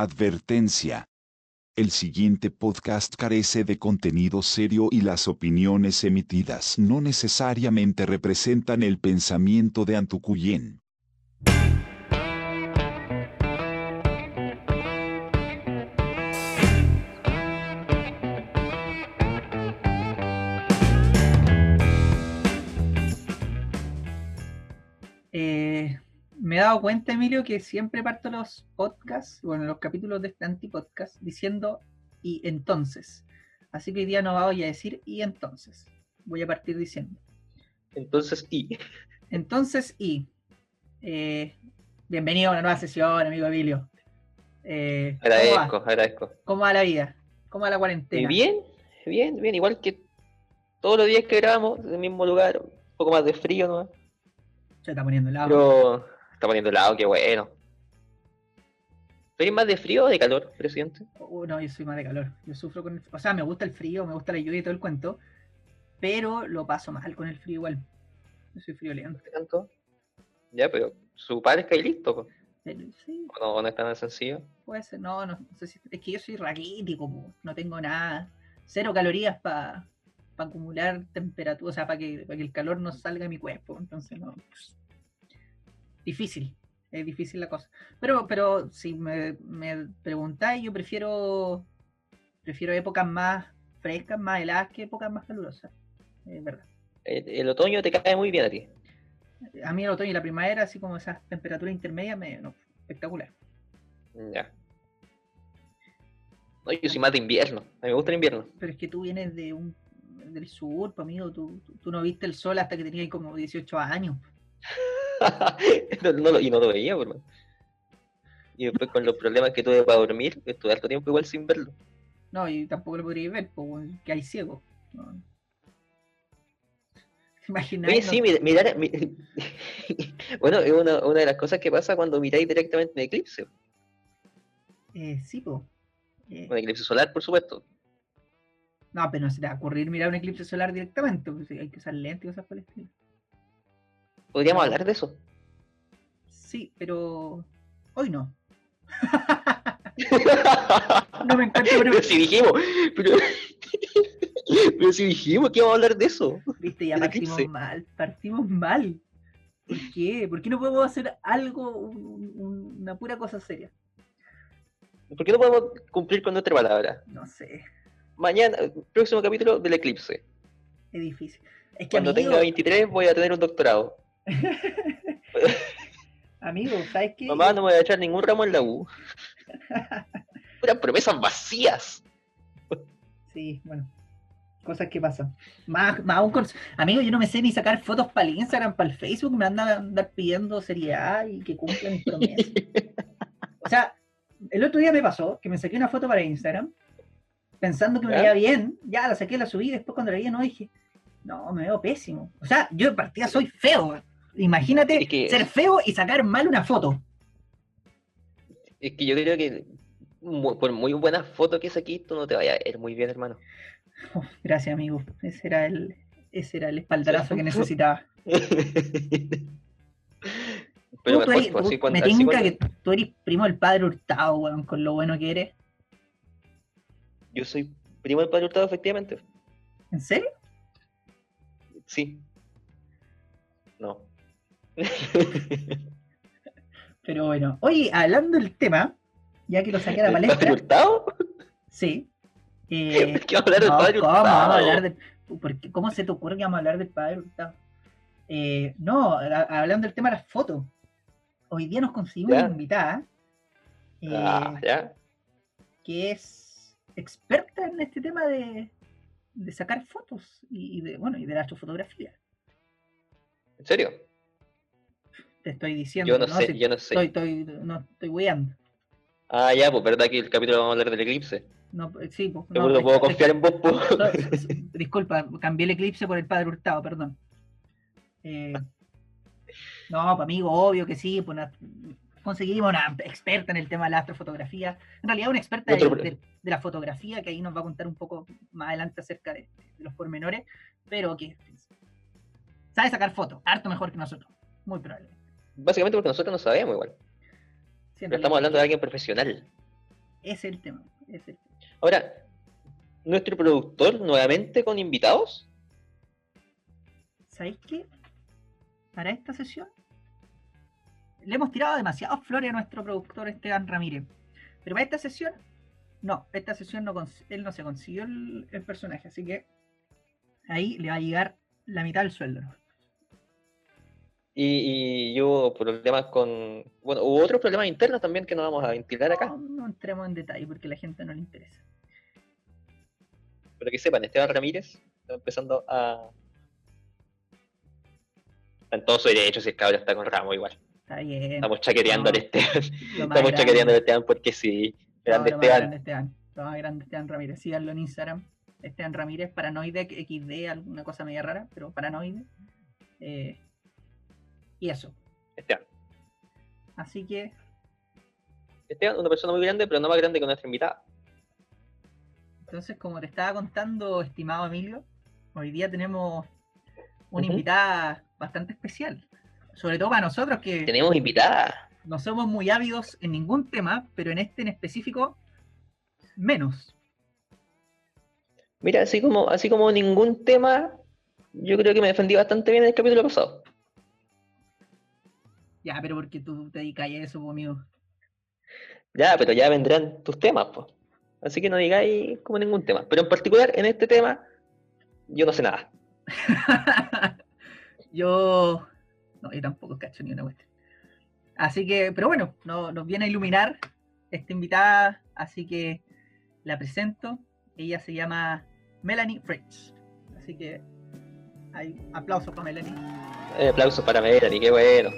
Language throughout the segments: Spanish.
Advertencia. El siguiente podcast carece de contenido serio y las opiniones emitidas no necesariamente representan el pensamiento de Antucuyen. Me he dado cuenta, Emilio, que siempre parto los podcasts, bueno, los capítulos de este antipodcast, diciendo y entonces. Así que hoy día no voy a decir y entonces. Voy a partir diciendo. Entonces, y. Entonces, y. Eh, bienvenido a una nueva sesión, amigo Emilio. Eh, ¿cómo Agradezco, va? agradezco. ¿Cómo va la vida? ¿Cómo va la cuarentena? bien, bien, bien. Igual que todos los días que grabamos, en el mismo lugar, un poco más de frío, ¿no? Se está poniendo helado. Pero está poniendo helado, qué bueno. ¿Tú eres más de frío o de calor, presidente? Uh, no, yo soy más de calor. Yo sufro con el... O sea, me gusta el frío, me gusta la lluvia y todo el cuento, pero lo paso mal con el frío igual. Yo soy friolento. ¿Qué tanto? Ya, pero su padre es que listo. Pero Sí, ¿O no, no es tan sencillo? puede ser. No, no, no sé si... Es que yo soy raquítico, po. no tengo nada. Cero calorías para acumular temperatura, o sea, para que, pa' que el calor no salga de mi cuerpo. Entonces, no. Difícil. Es difícil la cosa. Pero, pero si me, me preguntáis, yo prefiero prefiero épocas más frescas, más heladas que épocas más calurosas. Es verdad. El, el otoño te cae muy bien a ti. A mí el otoño y la primavera, así como esas temperaturas intermedias, me, no, espectacular. Ya. No, yo soy más de invierno. A mí me gusta el invierno. Pero es que tú vienes de un del sur, amigo. Tú, tú, tú no viste el sol hasta que tenías como 18 años. no, no y no lo veía, por más. Y después con los problemas que tuve para dormir, estuve harto tiempo igual sin verlo. No, y tampoco lo podrías ver, pues, que hay ciego. No. Sí, mir- mirar. mi- bueno, es una, una de las cosas que pasa cuando miráis directamente un eclipse. Eh, sí, pues. Eh, Un eclipse solar, por supuesto. no, pero no se te va a ocurrir mirar un eclipse solar directamente. pues, hay que usar lentes y cosas por el estilo. Podríamos hablar de eso. Sí, pero hoy no. No me encuentro, pero- pero si dijimos. Pero, pero si dijimos que íbamos a hablar de eso. Viste, ya partimos mal, partimos mal. ¿Por qué? ¿Por qué no podemos hacer algo, un- un- una pura cosa seria? ¿Por qué no podemos cumplir con nuestra palabra? No sé, Mañana, próximo capítulo del eclipse. es difícil. Es que Cuando amigo, tenga 23 voy a tener un doctorado. amigo, ¿sabes qué? Mamá, no me voy a echar ningún ramo en la U. Puras promesas vacías. Sí, bueno, cosas que pasan. Más, más aún con... Amigo, yo no me sé ni sacar fotos para el Instagram, para el Facebook, me andan a andar pidiendo seriedad y que cumplan mis promesas. O sea, el otro día me pasó que me saqué una foto para Instagram pensando que me ¿Ya? veía bien, ya la saqué, la subí, después cuando la vi no dije, no, me veo pésimo. O sea, yo de partida soy feo. Imagínate Es que- ser feo y sacar mal una foto. Es que yo creo que por muy buenas fotos que saquís, tú no te vayas a ver muy bien, hermano. Uf, gracias, amigo. Ese era el, ese era el espaldarazo que necesitaba. Pero Tú, eres- tú- me tinca que tú eres primo del padre Hurtado, weón, con lo bueno que eres. Yo soy primo del padre Hurtado, efectivamente. ¿En serio? Sí. Pero bueno. Oye, hablando del tema, ya que lo saqué a la ¿El padre palestra, Hurtado? sí. Eh, ¿Qué vamos a hablar del no, padre ¿cómo vamos a hablar de- por qué- ¿Cómo se te ocurre que vamos a hablar del padre Hurtado? Eh, no, a- hablando del tema de las fotos. Hoy día nos conseguimos una invitada eh, Ah, ya. que es experta en este tema de, de sacar fotos y, y de bueno y de la astrofotografía. ¿En serio? Te estoy diciendo. Yo no sé, Si yo no sé. Estoy, estoy, no estoy weando. Ah, ya, pues verdad que el capítulo vamos a hablar del eclipse. No, eh, sí, pues, no, no puedo confiar en vos, pues. disculpa, cambié el eclipse por el padre Hurtado, perdón. Eh, no, pues, amigo, obvio que sí, pues una- conseguimos una experta en el tema de la astrofotografía. En realidad, una experta de la fotografía, que ahí nos va a contar un poco más adelante acerca de, de los pormenores, pero que sabe sacar fotos, harto mejor que nosotros. Muy probable. Básicamente porque nosotros no sabemos igual. Sí, Pero estamos hablando de alguien profesional. Es el tema. es el tema. Ahora, nuestro productor nuevamente con invitados. ¿Sabéis qué? Para esta sesión le hemos tirado demasiadas flores a nuestro productor Esteban Ramírez. Pero para esta sesión, no, esta sesión no él no se consiguió el, el personaje, así que ahí le va a llegar la mitad del sueldo. ¿no? Y, y hubo problemas con. Bueno, hubo otros problemas internos también que no vamos a ventilar acá. No, no entremos en detalle porque a la gente no le interesa. Pero que sepan, Esteban Ramírez está empezando a. Está en todo su derecho si el cabrón está con Ramos igual. Está bien. Estamos chaqueteando al No, Esteban. lo más Estamos chaqueteando al Esteban porque sí. No, Grande más Esteban. grande Esteban. Grande Esteban Ramírez. Síganlo en Instagram. Esteban Ramírez, Paranoide XD, alguna cosa media rara, pero Paranoide. Eh, y eso. Esteban. Así que, Esteban, una persona muy grande, pero no más grande que nuestra invitada. entonces, como te estaba contando, estimado Emilio, hoy día tenemos una invitada bastante especial. Sobre todo para nosotros que Tenemos invitada. no somos muy ávidos en ningún tema, pero en este en específico, menos. Mira, así como, así como ningún tema, yo creo que me defendí bastante bien en el capítulo pasado. Ya, pero porque tú te dedicas a eso, pues, amigo. Ya, pero ya vendrán tus temas, pues. Así que no digáis como ningún tema. Pero en particular, en este tema, yo no sé nada. yo. No, yo tampoco cacho ni una cuestión. Así que, pero bueno, no- nos viene a iluminar esta invitada, así que la presento. Ella se llama Melanie Fritz. Así que hay aplausos para Melanie. Eh, aplausos para Melanie, qué bueno.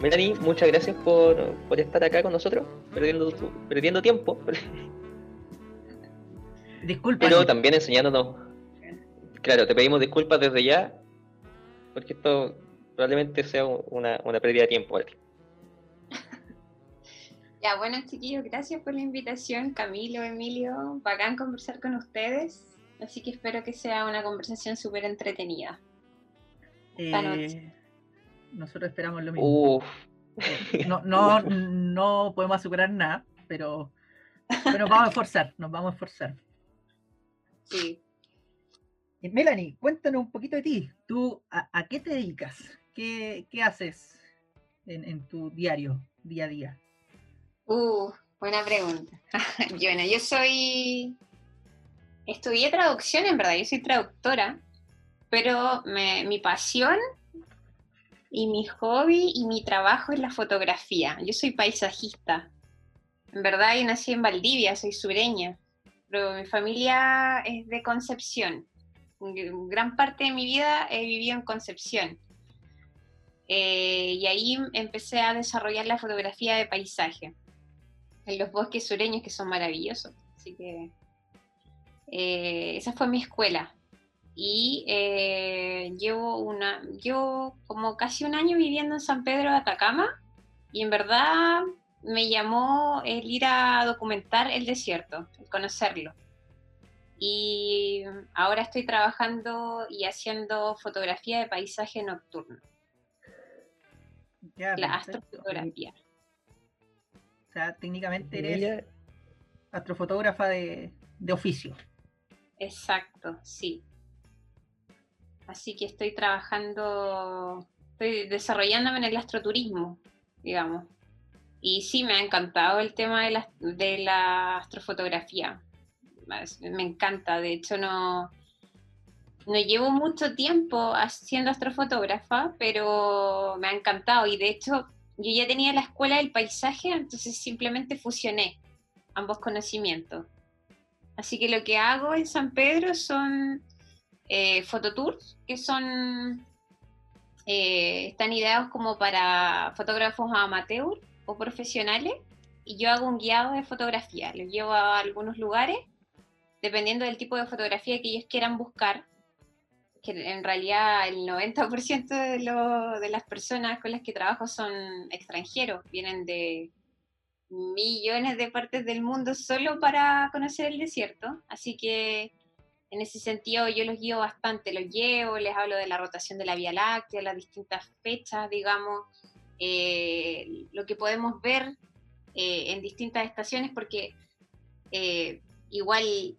Melanie, muchas gracias por, por estar acá con nosotros, perdiendo, tu- perdiendo tiempo, Disculpa. pero también enseñándonos. Claro, te pedimos disculpas desde ya, porque esto probablemente sea un- una, una pérdida de tiempo para ti. Ya, bueno, chiquillos, gracias por la invitación, Camilo, Emilio, bacán conversar con ustedes, así que espero que sea una conversación súper entretenida. esta noche. Eh, nosotros esperamos lo mismo. Uf, No, no, no podemos asegurar nada, pero, pero nos vamos a esforzar, nos vamos a esforzar. Sí. Eh, Melanie, cuéntanos un poquito de ti. ¿Tú a, a qué te dedicas? ¿Qué, qué haces en, en tu diario, día a día? Uh, buena pregunta. Yo, bueno, yo soy. Estudié traducción, en verdad, yo soy traductora, pero me- mi pasión y mi hobby y mi trabajo es la fotografía. Yo soy paisajista. En verdad, yo nací en Valdivia, soy sureña, pero mi familia es de Concepción. Gr- Gran parte de mi vida he vivido en Concepción. Eh, y ahí empecé a desarrollar la fotografía de paisaje en los bosques sureños que son maravillosos. Así que eh, esa fue mi escuela. Y eh, llevo una, llevo como casi un año viviendo en San Pedro de Atacama y en verdad me llamó el ir a documentar el desierto, el conocerlo. Y ahora estoy trabajando y haciendo fotografía de paisaje nocturno, Ya, la perfecto. astrofotografía. O sea, técnicamente eres mira, astrofotógrafa de, de oficio. Exacto, sí. Así que estoy trabajando, estoy desarrollándome en el astroturismo, digamos. Y sí, me ha encantado el tema de la, astrofotografía. Me encanta, de hecho no, no llevo mucho tiempo siendo astrofotógrafa, pero me ha encantado. Y de hecho, yo ya tenía la escuela del paisaje, entonces simplemente fusioné ambos conocimientos. Así que lo que hago en San Pedro son eh, fototours, que son eh, están ideados como para fotógrafos amateur o profesionales, y yo hago un guiado de fotografía. Los llevo a algunos lugares, dependiendo del tipo de fotografía que ellos quieran buscar, que en realidad el 90% de, lo- de las personas con las que trabajo son extranjeros, vienen de millones de partes del mundo solo para conocer el desierto, así que en ese sentido yo los guío bastante, los llevo, les hablo de la rotación de la Vía Láctea, las distintas fechas, digamos, eh, lo que podemos ver eh, en distintas estaciones, porque eh, igual,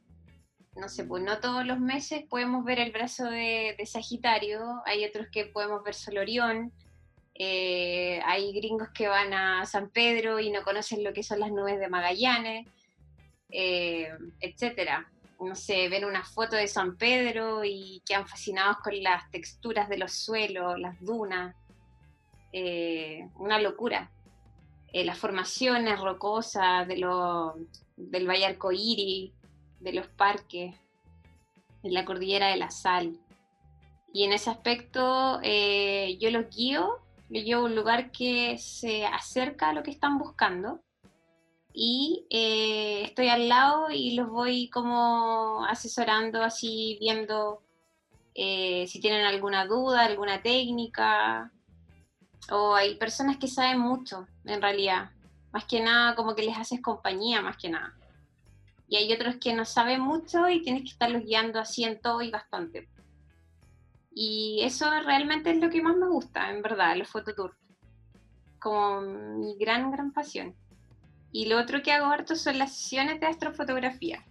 no sé, pues no todos los meses podemos ver el brazo de, Sagitario, hay otros que podemos ver solo Orión, hay gringos que van a San Pedro y no conocen lo que son las nubes de Magallanes, etcétera. No sé, ven una foto de San Pedro y quedan fascinados con las texturas de los suelos, las dunas. Eh, una locura. las formaciones rocosas de del Valle Arcoíris, de los parques, en la cordillera de la sal. Y en ese aspecto yo los guío lo llevo a un lugar que se acerca a lo que están buscando y eh, estoy al lado y los voy como asesorando, así viendo eh, si tienen alguna duda, alguna técnica. O hay personas que saben mucho, en realidad. Más que nada, como que les haces compañía, más que nada. Y hay otros que no saben mucho y tienes que estarlos guiando así en todo y bastante. Y eso realmente es lo que más me gusta, en verdad, los fototours. Como mi gran, gran pasión. Y lo otro que hago harto son las sesiones de astrofotografía.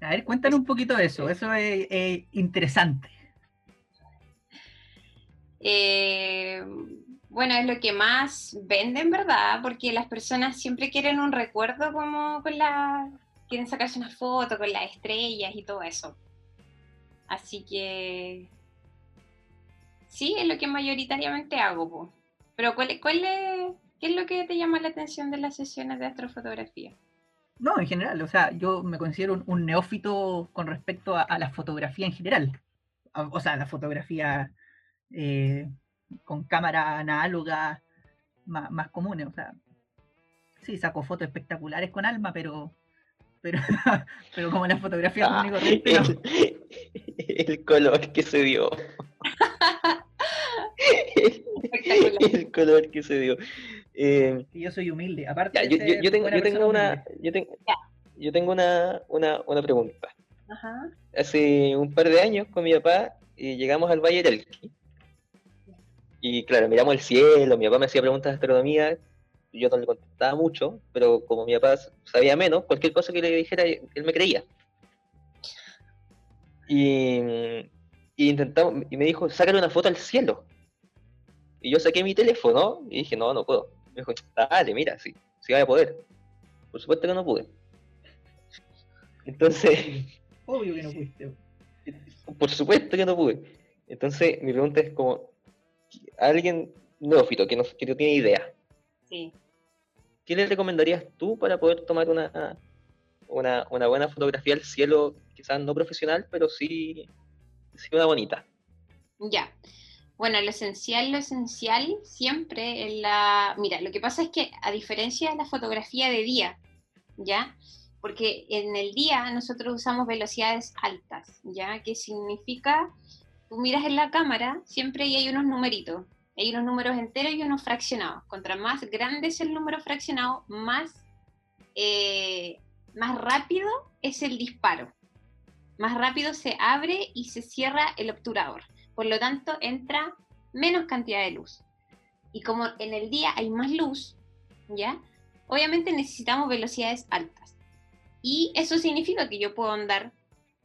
A ver, cuéntanos un poquito de eso, eso es, interesante. Eh, bueno, es lo que más vende en verdad, porque las personas siempre quieren un recuerdo como con la... quieren sacarse una foto con las estrellas y todo eso. Así que sí, es lo que mayoritariamente hago. Pero ¿cuál, cuál es, ¿qué es lo que te llama la atención de las sesiones de astrofotografía? No, en general, o sea, yo me considero un, neófito con respecto a, la fotografía en general. O, sea, la fotografía eh, con cámara análoga más, más comunes. O sea, sí, saco fotos espectaculares con alma, pero pero, pero como la fotografía ah, el, color que se dio. el, color que se dio. Eh, yo soy humilde. Aparte, yo, tengo, yo, tengo una, yo, tengo, yo tengo una, una, una pregunta. Hace un par de años con mi papá eh, llegamos al Valle del Y claro, miramos el cielo, mi papá me hacía preguntas de astronomía yo no le contestaba mucho, pero como mi papá sabía menos, cualquier cosa que le dijera, él me creía. Y, y intentamos, y me dijo, sácale una foto al cielo. Y yo saqué mi teléfono y dije, no, no puedo. Me dijo, dale, mira, sí, sí voy a poder. Por supuesto que no pude. Entonces... Obvio que no pudiste. Por supuesto que no pude. Entonces, mi pregunta es como, alguien neófito que no, que no tiene idea. Sí. ¿qué le recomendarías tú para poder tomar una, una, buena fotografía del cielo, quizás no profesional, pero sí, sí una bonita? Ya. Bueno, lo esencial, lo esencial siempre en la... Mira, lo que pasa es que a diferencia de la fotografía de día, ¿ya? Porque en el día nosotros usamos velocidades altas, ¿ya? Que significa, tú miras en la cámara siempre y hay unos numeritos, hay unos números enteros y unos fraccionados. Contra más grande es el número fraccionado, más, eh, más rápido es el disparo. Más rápido se abre y se cierra el obturador. Por lo tanto, entra menos cantidad de luz. Y como en el día hay más luz, ¿ya? Obviamente necesitamos velocidades altas. Y eso significa que yo puedo andar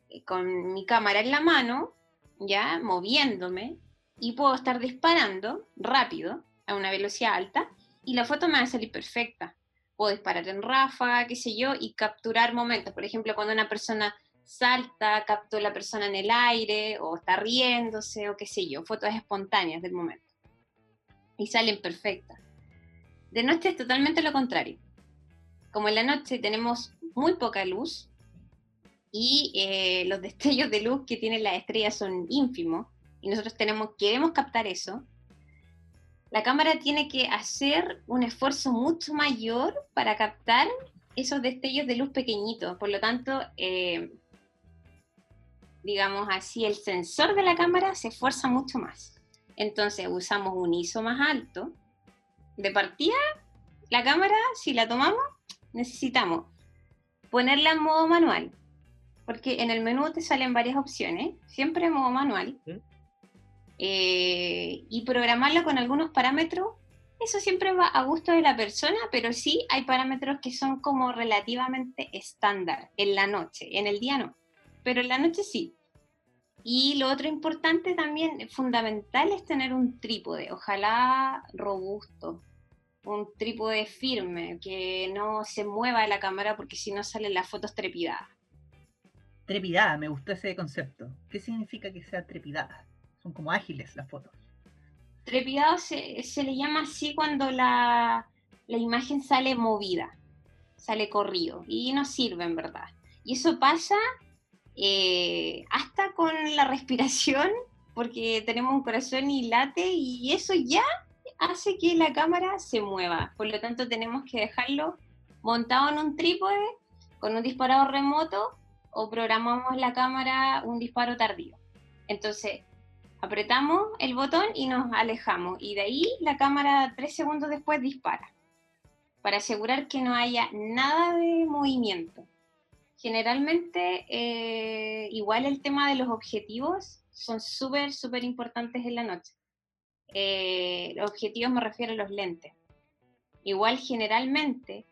eh, con mi cámara en la mano, ya, moviéndome, y puedo estar disparando rápido a una velocidad alta y la foto me va a salir perfecta. Puedo disparar en ráfaga, qué sé yo, y capturar momentos. Por ejemplo, cuando una persona salta, capto a la persona en el aire, o está riéndose, o qué sé yo, fotos espontáneas del momento. Y salen perfectas. De noche es totalmente lo contrario. Como en la noche tenemos muy poca luz y eh, los destellos de luz que tienen las estrellas son ínfimos, y nosotros tenemos, queremos captar eso, la cámara tiene que hacer un esfuerzo mucho mayor para captar esos destellos de luz pequeñitos. Por lo tanto, eh, digamos así, el sensor de la cámara se esfuerza mucho más. Entonces usamos un ISO más alto. De partida, la cámara, si la tomamos, necesitamos ponerla en modo manual. Porque en el menú te salen varias opciones, siempre en modo manual. Eh, y programarlo con algunos parámetros eso siempre va a gusto de la persona, pero sí hay parámetros que son como relativamente estándar en la noche, en el día no, pero en la noche sí. Y lo otro importante también, fundamental, es tener un trípode, ojalá robusto, un trípode firme, que no se mueva la cámara porque si no salen las fotos trepidadas. Trepidada, me gustó ese concepto. ¿Qué significa que sea trepidada? Son como ágiles las fotos. Trepidado se, le llama así cuando la, imagen sale movida, sale corrido, y no sirve en verdad. Y eso pasa eh, hasta con la respiración, porque tenemos un corazón y late, y eso ya hace que la cámara se mueva. Por lo tanto, tenemos que dejarlo montado en un trípode con un disparador remoto o programamos la cámara un disparo tardío. Entonces, apretamos el botón y nos alejamos y de ahí la cámara tres segundos después dispara para asegurar que no haya nada de movimiento. Generalmente, eh, igual el tema de los objetivos son súper, súper importantes en la noche. Eh, objetivos me refiero a los lentes. Igual generalmente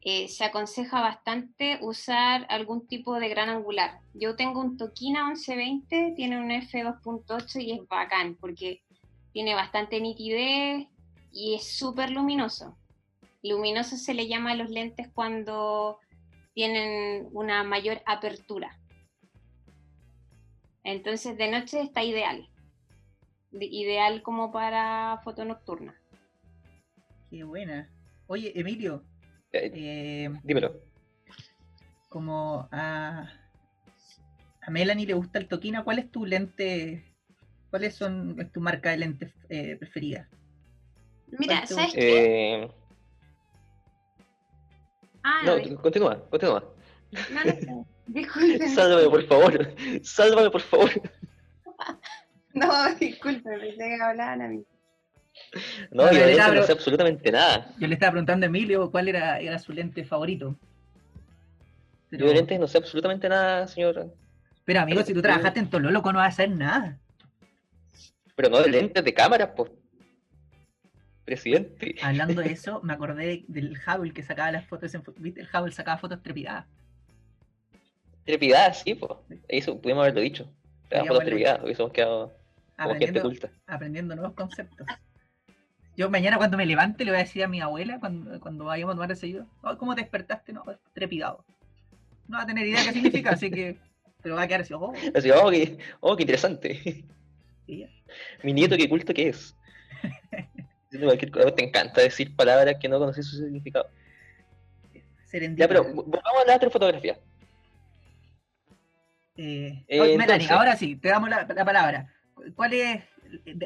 eh, se aconseja bastante usar algún tipo de gran angular. Yo tengo un Tokina 1120, tiene un f2.8 y es bacán porque tiene bastante nitidez y es súper luminoso. Luminoso se le llama a los lentes cuando tienen una mayor apertura. Entonces de noche está ideal ideal como para foto nocturna. Qué buena. Oye, Emilio. Eh, eh, dímelo. Como a, a Melanie le gusta el Tokina, ¿cuál es tu lente? ¿Cuáles son tu marca de lentes eh, preferida? Mira, ¿sabes qué? Ah, no, continúa, continúa. No, no, disculpe. Sálvame, por favor. Sálvame, por favor. No, disculpe, pensé que hablaban a mí. No, yo, no sé absolutamente nada. Yo le estaba preguntando a Emilio cuál era, era su lente favorito. Yo de lentes no sé absolutamente nada, señor. Pero amigo, si tú trabajaste en Tololoco no vas a hacer nada. Pero no de lentes de cámara, pues. Presidente. Hablando de eso, me acordé del Hubble que sacaba las fotos en ¿Viste? El Hubble sacaba fotos trepidadas. Trepidadas, sí, pues. Eso pudimos haberlo dicho. Fotos trepidadas, hubiésemos quedado aprendiendo, nuevos conceptos. Yo mañana cuando me levante le voy a decir a mi abuela, cuando, cuando vayamos a tomar seguido, ¿cómo te despertaste? No, trepidado. No va a tener idea qué significa, así que... Pero va a quedar así, oh. Así, oh, qué, oh, qué interesante. Mi nieto, qué culto que es. Te encanta decir palabras que no conoces su significado. Ya, pero vamos a hablar de fotografía. Eh, eh ahora sí, te damos la palabra. ¿cuál es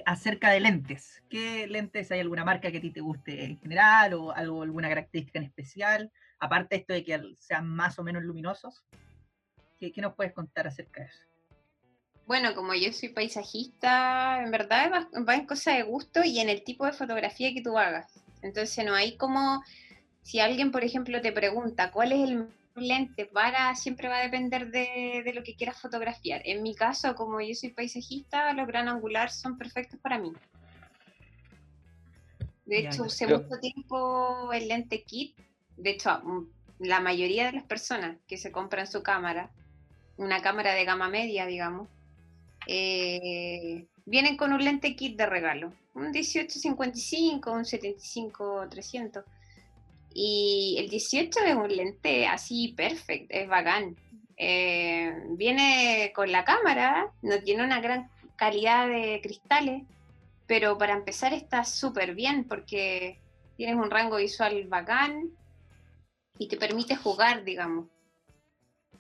acerca de lentes? ¿Qué lentes hay alguna marca que a ti te guste en general o algo, alguna característica en especial? Aparte de esto de que sean más o menos luminosos, ¿qué, nos puedes contar acerca de eso? Bueno, como yo soy paisajista, en verdad va, en cosa de gusto y en el tipo de fotografía que tú hagas. Entonces no hay como, si alguien, por ejemplo, te pregunta cuál es el lente para siempre va a depender de, lo que quieras fotografiar. En mi caso, como yo soy paisajista, los gran angular son perfectos para mí. De hecho, usé mucho tiempo el lente kit. De hecho, mm, la mayoría de las personas que se compran su cámara, una cámara de gama media, digamos, eh, vienen con un lente kit de regalo. Un 1855, un 75-300 y el 18 es un lente así perfecto, es bacán. Eh, viene con la cámara, no tiene una gran calidad de cristales, pero para empezar está súper bien porque tienes un rango visual bacán y te permite jugar, digamos.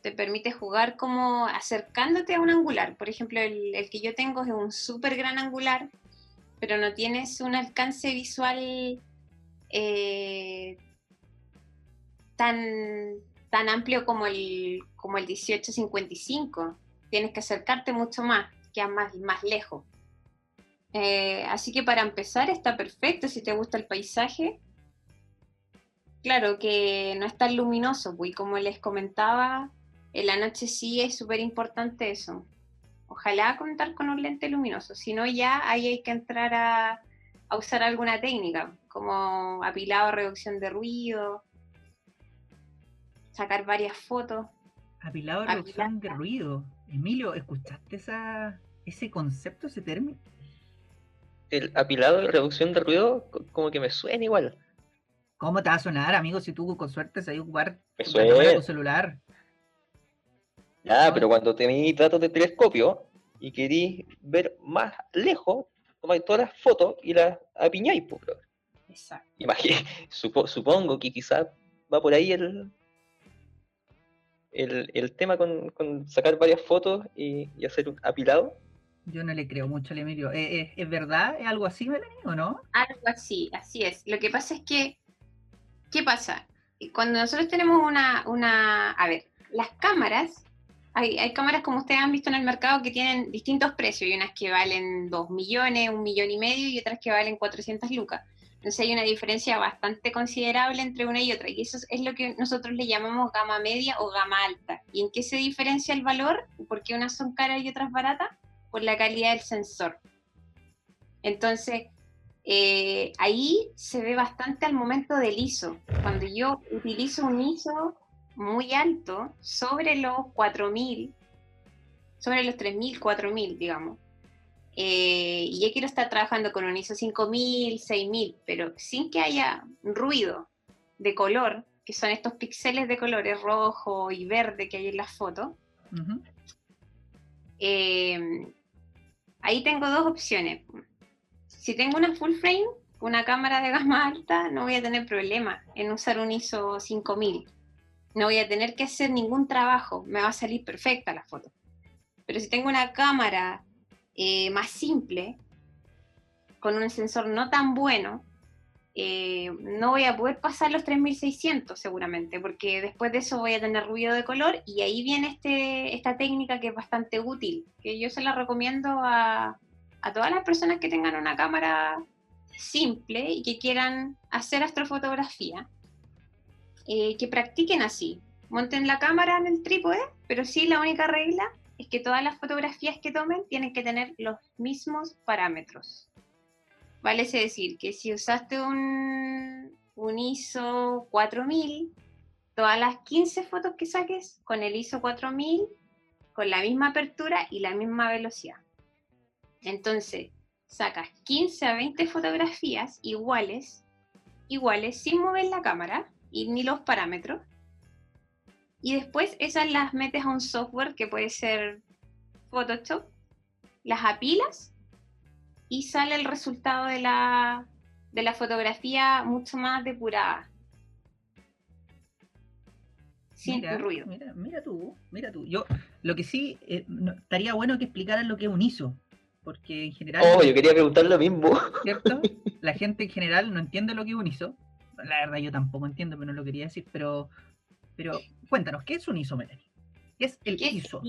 Te permite jugar como acercándote a un angular. Por ejemplo, el, que yo tengo es un súper gran angular, pero no tienes un alcance visual eh, tan, tan amplio como el, como el 1855. Tienes que acercarte mucho más, que más, más lejos. Eh, así que para empezar está perfecto si te gusta el paisaje. Claro que no es tan luminoso, pues, y como les comentaba, en la noche sí es súper importante eso. Ojalá contar con un lente luminoso, si no ya ahí hay que entrar a, a usar alguna técnica, como apilado, reducción de ruido, sacar varias fotos. Apilado, reducción de ruido. Emilio, ¿escuchaste esa, ese concepto, ese término? El apilado y reducción de ruido, como que me suena igual. ¿Cómo te va a sonar, amigo, si tú con suerte sabes ocupar tu celular? Ya, pero cuando tenéis datos de telescopio y queréis ver más lejos, tomáis todas las fotos y las apiñáis, pues, Exacto. supongo que quizás va por ahí el, el, tema con, sacar varias fotos y, hacer un apilado. Yo no le creo mucho al Emilio. ¿Es, es, verdad? ¿Es algo así, Melanie, o no? Algo así, así es. Lo que pasa es que, ¿qué pasa? Cuando nosotros tenemos una, una a ver, las cámaras, hay, hay cámaras como ustedes han visto en el mercado que tienen distintos precios. Hay unas que valen 2 millones, un millón y medio y otras que valen 400 lucas. Entonces hay una diferencia bastante considerable entre una y otra, y eso es lo que nosotros le llamamos gama media o gama alta. ¿Y en qué se diferencia el valor? ¿Por qué unas son caras y otras baratas? Por la calidad del sensor. Entonces, eh, ahí se ve bastante al momento del ISO. Cuando yo utilizo un ISO muy alto, sobre los 4000, sobre los 3000, 4000, digamos, eh, y ya quiero estar trabajando con un ISO 5000, 6000, pero sin que haya ruido de color, que son estos píxeles de colores rojo y verde que hay en las fotos. Eh, ahí tengo dos opciones. Si tengo una full frame, una cámara de gama alta, no voy a tener problema en usar un ISO 5000. No voy a tener que hacer ningún trabajo, me va a salir perfecta la foto. Pero si tengo una cámara eh, más simple, con un sensor no tan bueno, eh, no voy a poder pasar los 3600 seguramente, porque después de eso voy a tener ruido de color y ahí viene este, esta técnica que es bastante útil, que yo se la recomiendo a, a todas las personas que tengan una cámara simple y que quieran hacer astrofotografía, eh, que practiquen así. Monten la cámara en el trípode, pero sí la única regla es que todas las fotografías que tomen tienen que tener los mismos parámetros. Vale es decir, que si usaste un, un ISO 4000, todas las 15 fotos que saques con el ISO 4000, con la misma apertura y la misma velocidad. Entonces, sacas 15 a 20 fotografías iguales, iguales, sin mover la cámara y ni los parámetros, y después esas las metes a un software que puede ser Photoshop, las apilas y sale el resultado de la, de la fotografía mucho más depurada. Sin ruido. Mira, tú, mira tú. Yo, lo que sí, eh, estaría bueno que explicaran lo que es un ISO. Porque en general. Oh, yo quería preguntar lo mismo. ¿Cierto? La gente en general no entiende lo que es un ISO. La verdad, yo tampoco entiendo, pero no lo quería decir. Pero pero cuéntanos, ¿qué es un ISO, Melanie? ¿Qué es el ISO?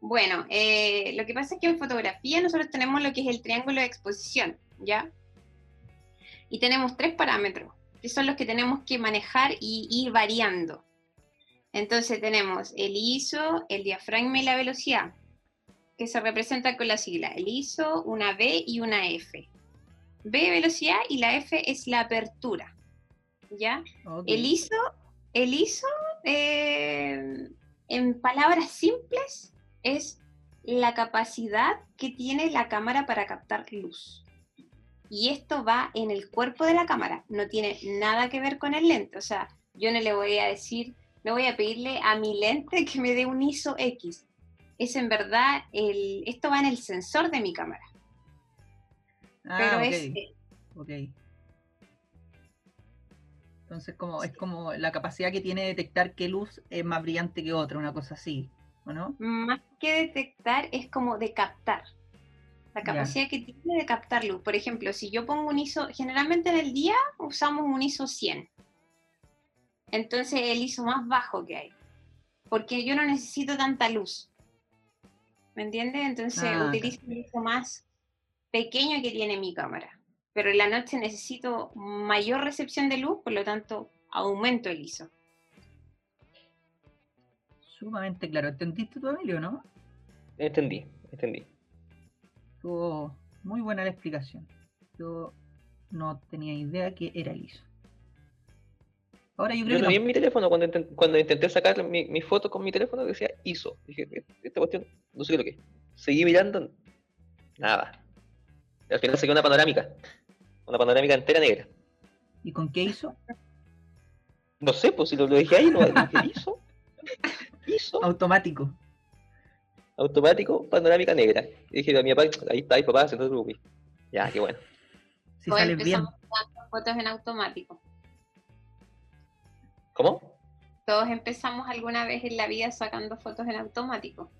Bueno, eh, lo que pasa es que en fotografía nosotros tenemos lo que es el triángulo de exposición, ¿ya? Y tenemos tres parámetros, que son los que tenemos que manejar y ir variando. Entonces tenemos el ISO, el diafragma y la velocidad, que se representa con la sigla, el ISO, una B y una F. B velocidad y la F es la apertura, ¿ya? El ISO el ISO, eh, en palabras simples, es la capacidad que tiene la cámara para captar luz. Y esto va en el cuerpo de la cámara, no tiene nada que ver con el lente. O sea, yo no le voy a decir, no voy a pedirle a mi lente que me dé un ISO X. Es en verdad, el, esto va en el sensor de mi cámara. Ah, Pero es, entonces como, es como la capacidad que tiene de detectar qué luz es más brillante que otra, una cosa así, ¿o no? Más que detectar es como de captar. La capacidad que tiene de captar luz. Por ejemplo, si yo pongo un ISO, generalmente en el día usamos un ISO 100. Entonces el ISO más bajo que hay. Porque yo no necesito tanta luz. ¿Me entiendes? Entonces ah, utilizo el ISO más pequeño que tiene mi cámara pero en la noche necesito mayor recepción de luz, por lo tanto aumento el ISO. Sumamente claro. ¿Entendiste tú, Emilio, no? Entendí, entendí. Estuvo muy buena la explicación. Yo no tenía idea que era el ISO. Ahora yo creo yo que. vi en mi teléfono cuando, intenté, cuando intenté sacar mi, mi, foto con mi teléfono decía ISO. Dije, e-, esta cuestión, no sé qué lo que es. Seguí mirando, nada. al final seguí una panorámica. Una panorámica entera negra. ¿Y con qué hizo? No sé, pues si lo, dije ahí, no dije ISO. ISO. Automático. Automático, panorámica negra. Y dije a mi papá, ahí está, ahí papá, se no te Ya, qué bueno. Si sale bien. fotos en automático. ¿Cómo? Todos empezamos alguna vez en la vida sacando fotos en automático.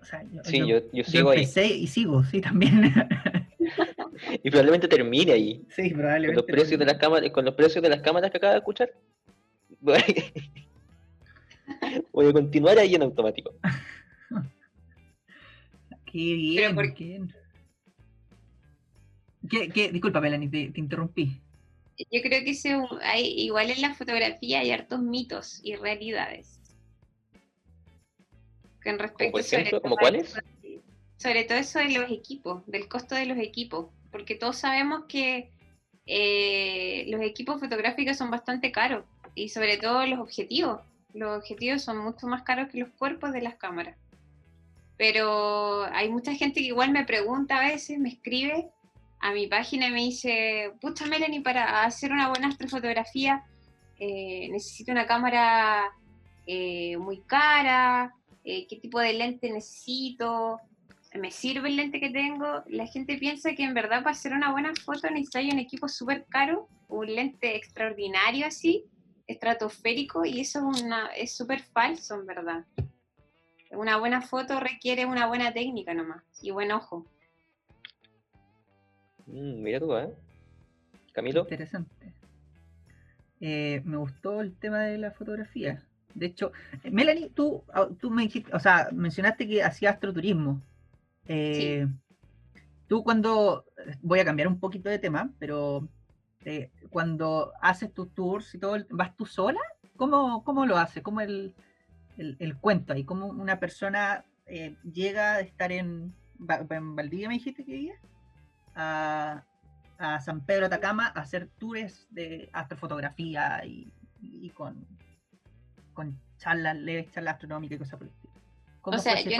O sea, yo, sí, yo, yo, sigo empecé y sigo, sí, también. y probablemente termine ahí. Sí, probablemente. Con los precios de las cámaras, con los precios de las cámaras que acaba de escuchar. Voy a continuar ahí en automático. Qué bien, por... qué ¿Qué, Disculpa, Melanie, te, interrumpí. Yo creo que hay, igual en la fotografía hay hartos mitos y realidades. Con respecto por ejemplo, ¿como cuáles? Sobre todo eso de los equipos, del costo de los equipos, porque todos sabemos que eh, los equipos fotográficos son bastante caros y sobre todo los objetivos. Los objetivos son mucho más caros que los cuerpos de las cámaras. Pero hay mucha gente que igual me pregunta a veces, me escribe a mi página y me dice, pucha Melanie, para hacer una buena astrofotografía eh, necesito una cámara eh, muy cara, qué tipo de lente necesito, me sirve el lente que tengo. La gente piensa que en verdad para hacer una buena foto necesito un equipo súper caro, un lente extraordinario así, estratosférico, y eso es una es súper falso en verdad. Una buena foto requiere una buena técnica nomás y buen ojo. Mm, mira tú, ¿eh? Camilo. Interesante. Eh, me gustó el tema de la fotografía. De hecho, Melanie, tú, tú me dijiste, o sea, mencionaste que hacías astroturismo. Eh, Tú cuando, voy a cambiar un poquito de tema, pero eh, cuando haces tus tours y todo, ¿vas tú sola? ¿Cómo, cómo lo haces? ¿Cómo el, el, cuento ahí? ¿Cómo una persona eh, llega a estar en, en Valdivia, me dijiste que vivía? a, San Pedro Atacama a hacer tours de astrofotografía y, con, con charlas, leves charlas astronómicas y cosas por el estilo. o sea, yo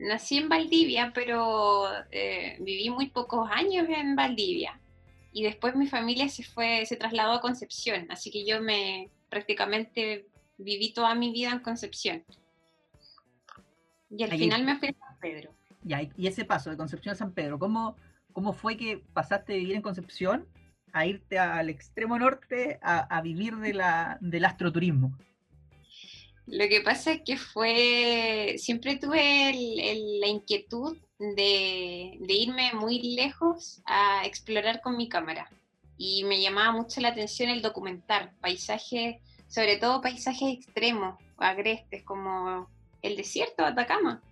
nací, en Valdivia, pero eh, viví muy pocos años en Valdivia. Y después mi familia se fue, se trasladó a Concepción, así que yo me prácticamente viví toda mi vida en Concepción. Y al final me fui a San Pedro. y ese paso de Concepción a San Pedro, ¿cómo, ¿Cómo fue que pasaste de vivir en Concepción a irte al extremo norte a, vivir de la, del astroturismo? Lo que pasa es que fue, siempre tuve la inquietud de, irme muy lejos a explorar con mi cámara. Y me llamaba mucho la atención el documentar paisajes, sobre todo paisajes extremos, agrestes, como el desierto de Atacama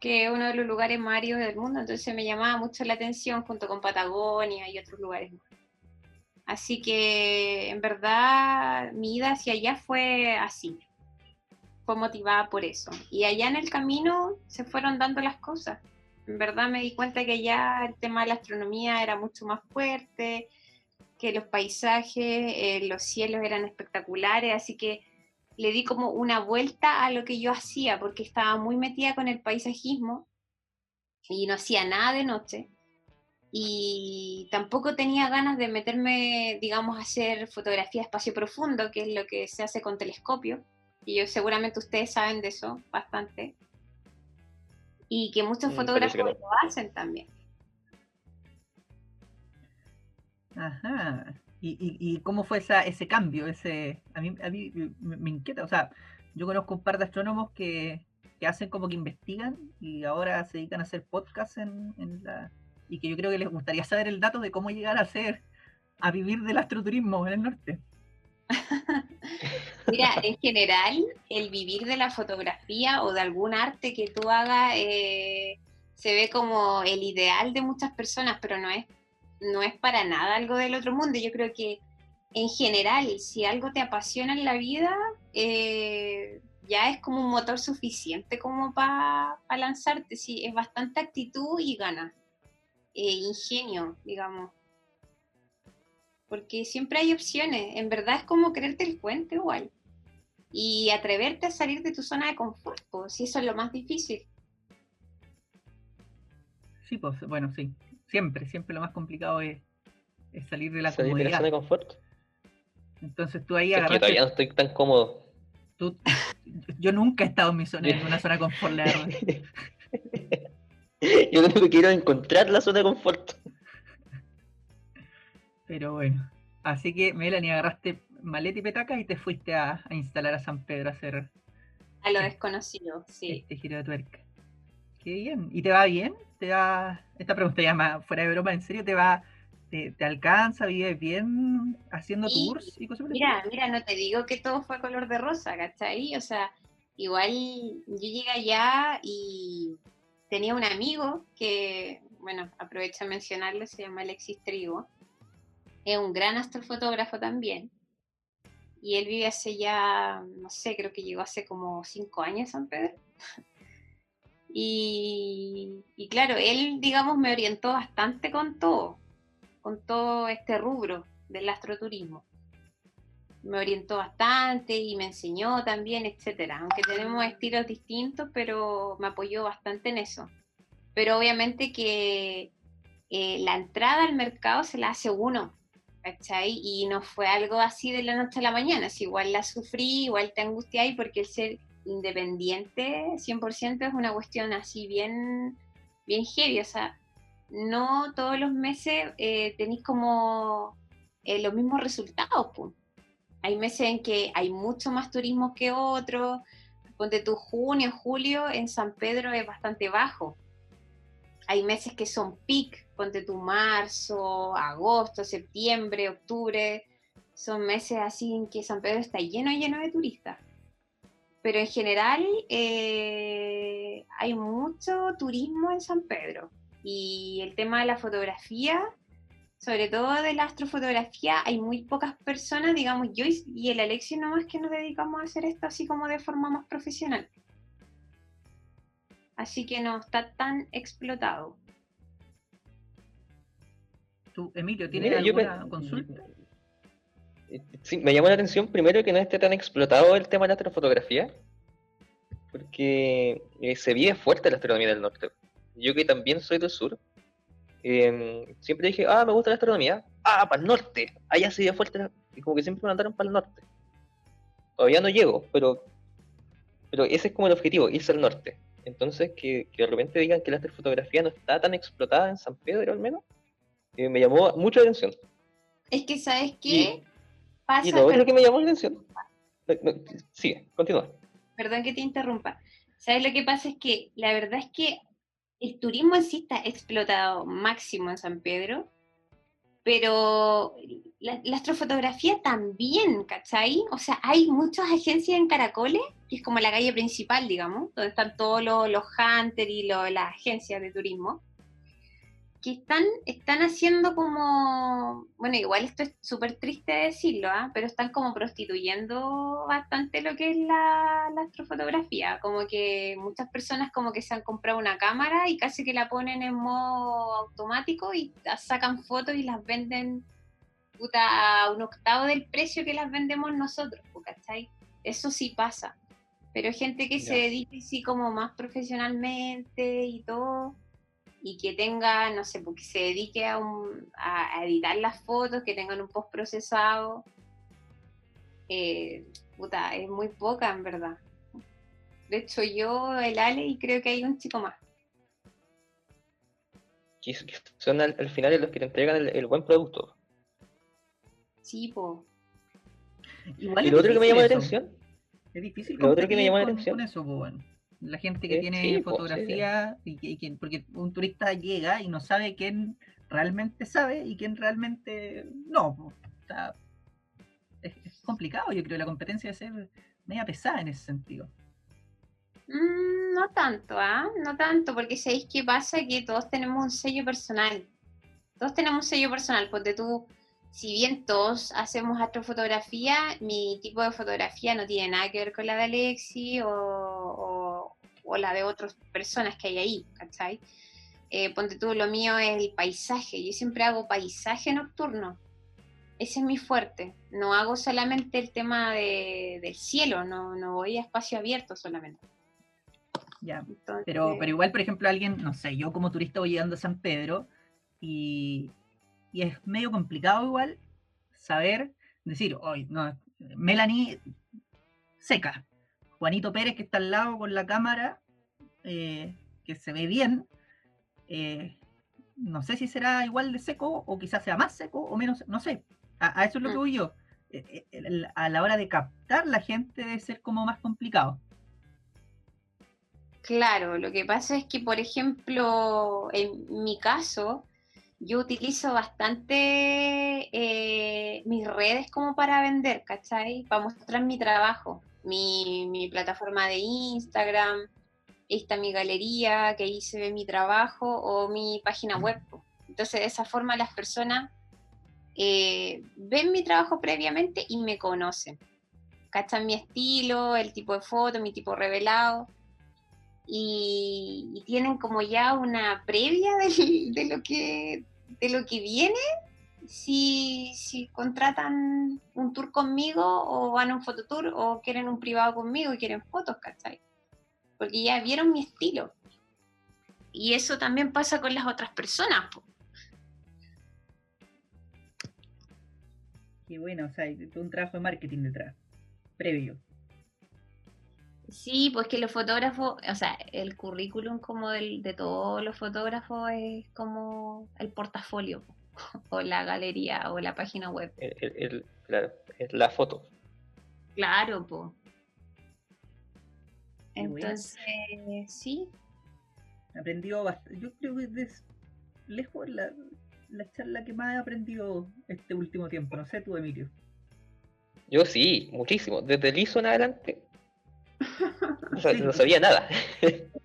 que es uno de los lugares más áridos del mundo, entonces me llamaba mucho la atención junto con Patagonia y otros lugares más. Así que en verdad mi ida hacia allá fue así, fue motivada por eso. Y allá en el camino se fueron dando las cosas. En verdad me di cuenta que allá el tema de la astronomía era mucho más fuerte, que los paisajes, eh, los cielos eran espectaculares, así que le di como una vuelta a lo que yo hacía, porque estaba muy metida con el paisajismo y no hacía nada de noche. Y tampoco tenía ganas de meterme, digamos, a hacer fotografía de espacio profundo, que es lo que se hace con telescopio. Y yo seguramente ustedes saben de eso bastante. Y que muchos mm, fotógrafos lo hacen también. Ajá. ¿Y, cómo fue esa, ese cambio? Ese, a, mí, a mí me inquieta. O sea, yo conozco un par de astrónomos que, hacen como que investigan y ahora se dedican a hacer podcasts en, la, y que yo creo que les gustaría saber el dato de cómo llegar a hacer, a vivir del astroturismo en el norte. Mira, en general, el vivir de la fotografía o de algún arte que tú hagas eh, se ve como el ideal de muchas personas, pero no es no es para nada algo del otro mundo. Yo creo que en general, si algo te apasiona en la vida, eh, ya es como un motor suficiente como para lanzarte. Sí, es bastante actitud y ganas. ingenio, digamos. Porque siempre hay opciones. En verdad es como creerte el cuento igual. Y atreverte a salir de tu zona de confort, si eso es lo más difícil. Sí, pues bueno, sí. Siempre, siempre lo más complicado es, salir de la salir comodidad. de la zona de confort. Entonces tú ahí agarraste... todavía no estoy tan cómodo. Yo nunca he estado en mi zona, en una zona de confort, la Yo creo que quiero encontrar la zona de confort. Pero bueno. Así que, Melanie, agarraste maleta y petaca y te fuiste a, instalar a San Pedro a hacer. A lo desconocido, sí. Este giro de tuerca. Qué bien. ¿Y te va bien? ¿Te va... Esta pregunta ya más fuera de broma, ¿en serio te va te, alcanza, vives bien haciendo tours y cosas Mira, mira, no te digo que todo fue color de rosa, ¿cachai? O sea, igual yo llegué allá y tenía un amigo que, bueno, aprovecho a mencionarlo, se llama Alexis Trigo. Es un gran astrofotógrafo también. Y él vive hace ya, no sé, creo que llegó hace como cinco años a San Pedro. y, claro, él, digamos, me orientó bastante con todo con todo este rubro del astroturismo. Me orientó bastante y me enseñó también, etcétera. Aunque tenemos estilos distintos, pero me apoyó bastante en eso. Pero obviamente que eh, la entrada al mercado se la hace uno, ¿cachai? Y no fue algo así de la noche a la mañana. Si igual la sufrí, igual te angustiáis, porque el ser independiente 100% es una cuestión así bien, bien heavy. O sea, no todos los meses eh, tenéis como eh, los mismos resultados. Hay meses en que hay mucho más turismo que otros. Ponte tu junio, julio en San Pedro es bastante bajo. Hay meses que son peak, ponte tu marzo, agosto, septiembre, octubre. Son meses así en que San Pedro está lleno, lleno de turistas. Pero en general eh, hay mucho turismo en San Pedro y el tema de la fotografía, sobre todo de la astrofotografía, hay muy pocas personas, digamos yo y el Alexio nomás que nos dedicamos a hacer esto así como de forma más profesional. Así que no está tan explotado. ¿Tú, Emilio, tienes alguna consulta? Sí, me llamó la atención primero que no esté tan explotado el tema de la astrofotografía, porque eh, se vive fuerte la astronomía del norte yo que también soy del sur, em, siempre dije, ah, me gusta la astronomía, ah, para el norte, allá se fuerte, y como que siempre me mandaron para el norte. Todavía no llego, pero, pero ese es como el objetivo, irse al norte. Entonces, que, de repente digan que la astrofotografía no está tan explotada en San Pedro al menos, eh, me llamó mucho la atención. Es que, ¿sabes qué? Pasa, y lo otro que me llamó la atención. sigue, continúa. Perdón que te interrumpa. ¿Sabes lo que pasa? Es que la verdad es que el turismo en sí está explotado máximo en San Pedro, pero la, astrofotografía también, ¿cachai? O sea, hay muchas agencias en Caracoles, que es como la calle principal, digamos, donde están todos los, los hunters y las agencias de turismo que están, están haciendo como, bueno, igual esto es súper triste decirlo, ¿ah? pero están como prostituyendo bastante lo que es la, la, astrofotografía, como que muchas personas como que se han comprado una cámara y casi que la ponen en modo automático y sacan fotos y las venden puta, a un octavo del precio que las vendemos nosotros, ¿cachai? Eso sí pasa, pero gente que se dedica así como más profesionalmente y todo y que tenga, no sé, porque se dedique a, editar las fotos, que tengan un post procesado. Eh, puta, es muy poca en verdad. De hecho, yo, el Ale, y creo que hay un chico más. son al, final los que te entregan el, buen producto. Sí, po. y lo otro que me llama la atención. Es difícil. Lo otro que me llama la atención. eso, bueno la gente que tiene fotografía y, que, porque un turista llega y no sabe quién realmente sabe y quién realmente no. es, complicado, yo creo, la competencia debe ser media pesada en ese sentido. Mm, no tanto, ¿ah? No tanto, porque sabéis qué pasa, que todos tenemos un sello personal. Todos tenemos un sello personal, porque tú, si bien todos hacemos astrofotografía, mi tipo de fotografía no tiene nada que ver con la de Alexi o, o la de otras personas que hay ahí, ¿cachai? eh, ponte tú, lo mío es el paisaje. Yo siempre hago paisaje nocturno. Ese es mi fuerte. No hago solamente el tema del cielo, no, no voy a espacio abierto solamente. Ya, pero, pero igual, por ejemplo, alguien, no sé, yo como turista voy llegando a San Pedro y, y es medio complicado igual saber, decir, hoy, no, Melanie seca, Juanito Pérez que está al lado con la cámara, eh, que se ve bien, eh, no sé si será igual de seco o quizás sea más seco o menos, no sé, a, eso es lo que mm. voy yo. Eh, a la hora de captar la gente debe ser como más complicado. Claro, lo que pasa es que, por ejemplo, en mi caso, yo utilizo bastante mis redes como para vender, ¿cachai? Para mostrar mi trabajo mi, plataforma de Instagram, está mi galería, que ahí se ve mi trabajo, o mi página web. Entonces, de esa forma las personas eh, ven mi trabajo previamente y me conocen. Cachan mi estilo, el tipo de foto, mi tipo revelado. Y, tienen como ya una previa de, lo que, de lo que viene si, si contratan un tour conmigo o van a un fototour o quieren un privado conmigo y quieren fotos, ¿cachai? Porque ya vieron mi estilo. Y eso también pasa con las otras personas. Qué bueno, o sea, hay un trabajo de marketing detrás, previo. Sí, pues que los fotógrafos, o sea, el currículum como del, de todos los fotógrafos es como el portafolio. o la galería o la página web. claro, es la foto. Claro, pues. Entonces, sí. Aprendió bastante. Yo creo que es lejos la, la charla que más he aprendido este último tiempo. No sé tú, Emilio. Yo sí, muchísimo. Desde el ISO en adelante. no sabía nada.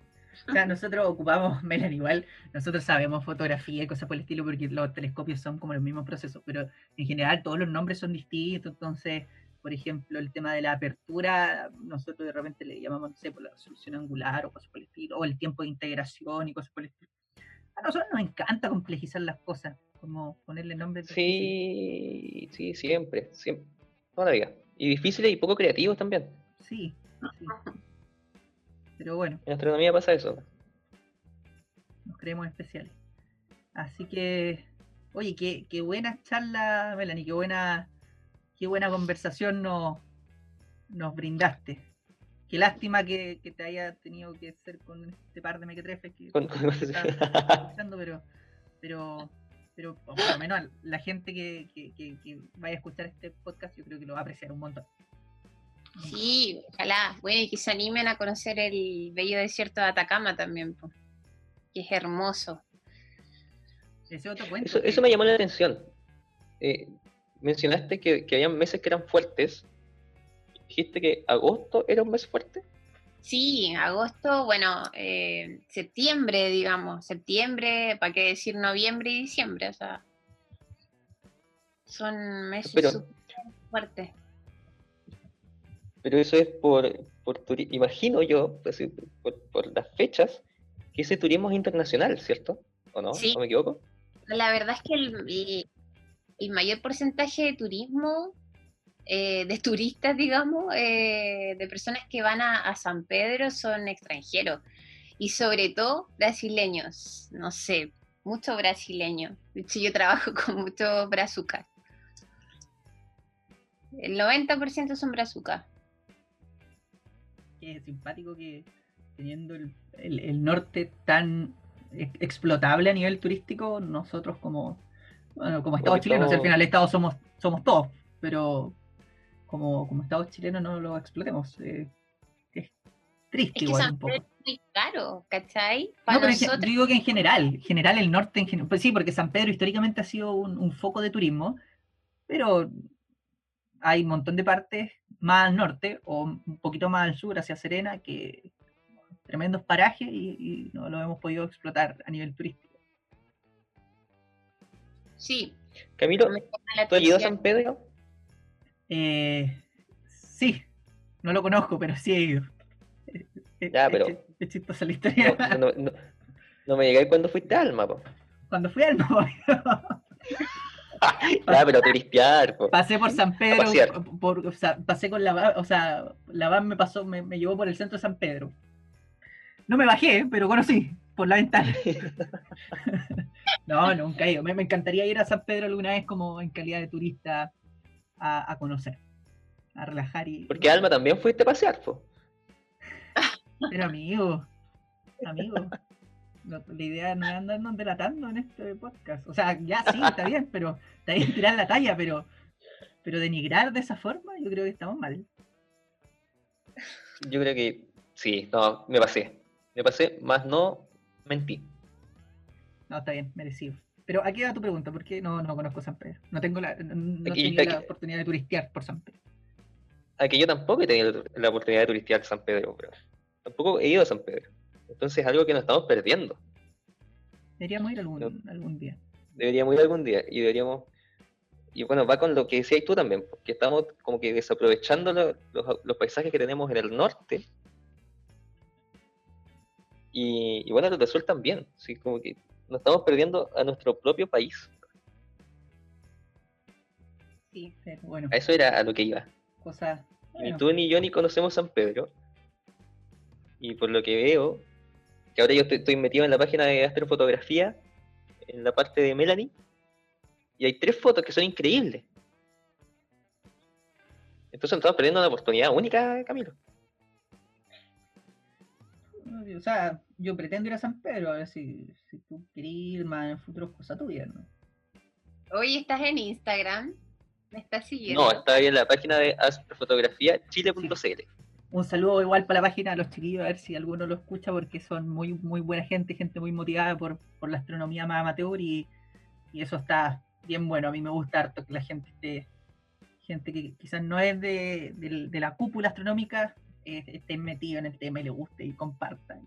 O sea, nosotros ocupamos, Melan, igual, nosotros sabemos fotografía y cosas por el estilo porque los telescopios son como los mismos procesos, pero en general todos los nombres son distintos, entonces, por ejemplo, el tema de la apertura, nosotros de repente le llamamos, no sé, por la resolución angular o cosas por el estilo, o el tiempo de integración y cosas por el estilo. A nosotros nos encanta complejizar las cosas, como ponerle nombres. Sí, sí, siempre, siempre, toda la vida. Y difíciles y poco creativos también. Sí, sí. Pero bueno. En astronomía pasa eso. Nos creemos especiales. Así que, oye, qué, qué buena charla, Melanie, qué buena, qué buena conversación nos, nos brindaste. Qué lástima que, te haya tenido que hacer con este par de mequetrefes que escuchando, pero, pero, pero por lo menos la gente que, que vaya a escuchar este podcast yo creo que lo va a apreciar un montón. Sí, ojalá, bueno, y que se animen a conocer el bello desierto de Atacama también, que es hermoso. eso, me llamó la atención. Eh, mencionaste que, que había meses que eran fuertes. ¿Dijiste que agosto era un mes fuerte? Sí, agosto, bueno, eh, septiembre, digamos, septiembre, ¿para qué decir noviembre y diciembre? O sea, son meses fuertes pero eso es por, por imagino yo, pues, por, las fechas, que ese turismo es internacional, ¿cierto? ¿O no? ¿O me equivoco? La verdad es que el, el, mayor porcentaje de turismo, eh, de turistas, digamos, eh, de personas que van a, San Pedro son extranjeros. Y sobre todo brasileños, no sé, muchos brasileños. De hecho, yo trabajo con muchos brazucas. El 90% son brazucas es simpático que teniendo el, norte tan explotable a nivel turístico, nosotros como, bueno, como Estados chilenos, al final el Estado somos, somos todos, pero como, como Estados chilenos no lo explotemos. Eh, es triste igual un poco. Es muy caro, ¿cachai? no, pero digo que en general, general el norte, en general, pues sí, porque San Pedro históricamente ha sido un foco de turismo, pero hay un montón de partes más al norte o un poquito más al sur, hacia Serena, que tremendos parajes y, no lo hemos podido explotar a nivel turístico. Sí. Camilo, ¿tú has ido a San Pedro? Eh, sí, no lo conozco, pero sí he ido. Ya, pero... Es, chistosa la historia. No me llegáis cuando fuiste a Alma, po. Cuando fui a Alma, ya, pero turistear, po. Pasé por San Pedro, por, o sea, pasé con la o sea, la van me pasó, me, me, llevó por el centro de San Pedro. No me bajé, pero conocí por la ventana. no, nunca he ido. Me, me, encantaría ir a San Pedro alguna vez como en calidad de turista a, a conocer, a relajar y. Porque Alma también fuiste a pasear, po. Pero amigo, amigo, la idea no es andarnos delatando en este podcast. O sea, ya sí, está bien, pero está bien tirar la talla, pero, pero denigrar de esa forma, yo creo que estamos mal. Yo creo que sí, no, me pasé. Me pasé, más no mentí. No, está bien, merecido. Pero aquí va tu pregunta, ¿por qué no, no conozco San Pedro? No tengo la, no, la oportunidad de turistear por San Pedro. Aquí yo tampoco he tenido la oportunidad de turistear San Pedro, pero tampoco he ido a San Pedro. Entonces es algo que nos estamos perdiendo. Deberíamos ir algún, algún día. Deberíamos ir algún día y deberíamos... Y bueno, va con lo que decías tú también, porque estamos como que desaprovechando los, paisajes que tenemos en el norte. Y, bueno, los del sur también. ¿sí? Como que nos estamos perdiendo a nuestro propio país. Sí, pero bueno. A eso era a lo que iba. Cosa, Ni tú ni yo ni conocemos San Pedro. Y por lo que veo, que ahora yo estoy, metido en la página de astrofotografía, en la parte de Melanie, y hay tres fotos que son increíbles. Entonces estamos perdiendo una oportunidad única, Camilo. O sea, yo pretendo ir a San Pedro, a ver si, si tú quieres ir más en futuros cosas tuyas, ¿no? Oye, ¿estás en Instagram? ¿Me estás siguiendo? No, está ahí en la página de astrofotografía chile.cl un saludo igual para la página de los chiquillos, a ver si alguno lo escucha, porque son muy muy buena gente, gente muy motivada por, la astronomía más amateur y, eso está bien bueno. A mí me gusta harto que la gente esté, gente que quizás no es de, la cúpula astronómica, esté metido en el tema y le guste y comparta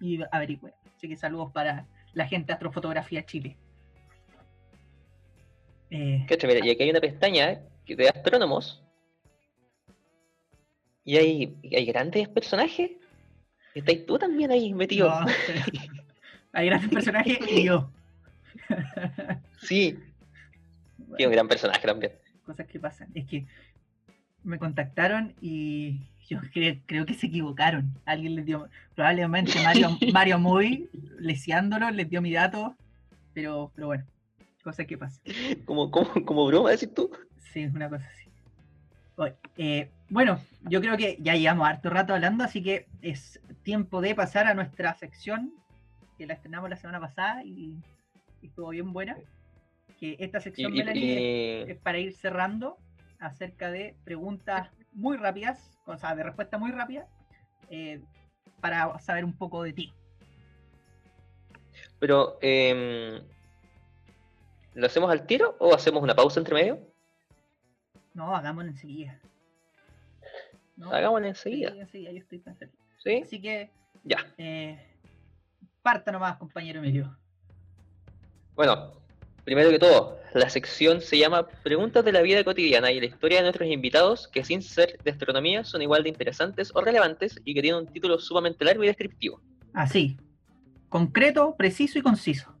y, y averigüe. Así que saludos para la gente de Astrofotografía Chile. Eh, y aquí hay una pestaña de astrónomos y hay, hay grandes personajes. ¿Estáis tú también ahí metido? hay grandes personajes y yo. sí. Tiene un gran personaje también. Cosas que pasan. Es que me contactaron y yo creo, que se equivocaron. Alguien les dio, probablemente Mario, Mario Muy, leseándolo, les dio mi dato, pero, pero bueno, cosas que pasan. ¿Como, como, como broma, decir tú? Sí, es una cosa así. Eh, bueno, yo creo que ya llevamos harto rato hablando, así que es tiempo de pasar a nuestra sección, que la estrenamos la semana pasada y, estuvo bien buena. Que esta sección, Es, para ir cerrando acerca de preguntas muy rápidas, o sea, de respuesta muy rápida, eh, para saber un poco de ti. Pero, em, ¿lo hacemos al tiro o hacemos una pausa entre medio? No, hagámoslo enseguida. hagámoslo enseguida. Sí, ahí estoy pensando. ¿Sí? Así que. Ya. Eh, parta nomás, compañero Emilio. Bueno, primero que todo, la sección se llama Preguntas de la vida cotidiana y la historia de nuestros invitados que sin ser de astronomía son igual de interesantes o relevantes y que tienen un título sumamente largo y descriptivo. Así. Concreto, preciso y conciso.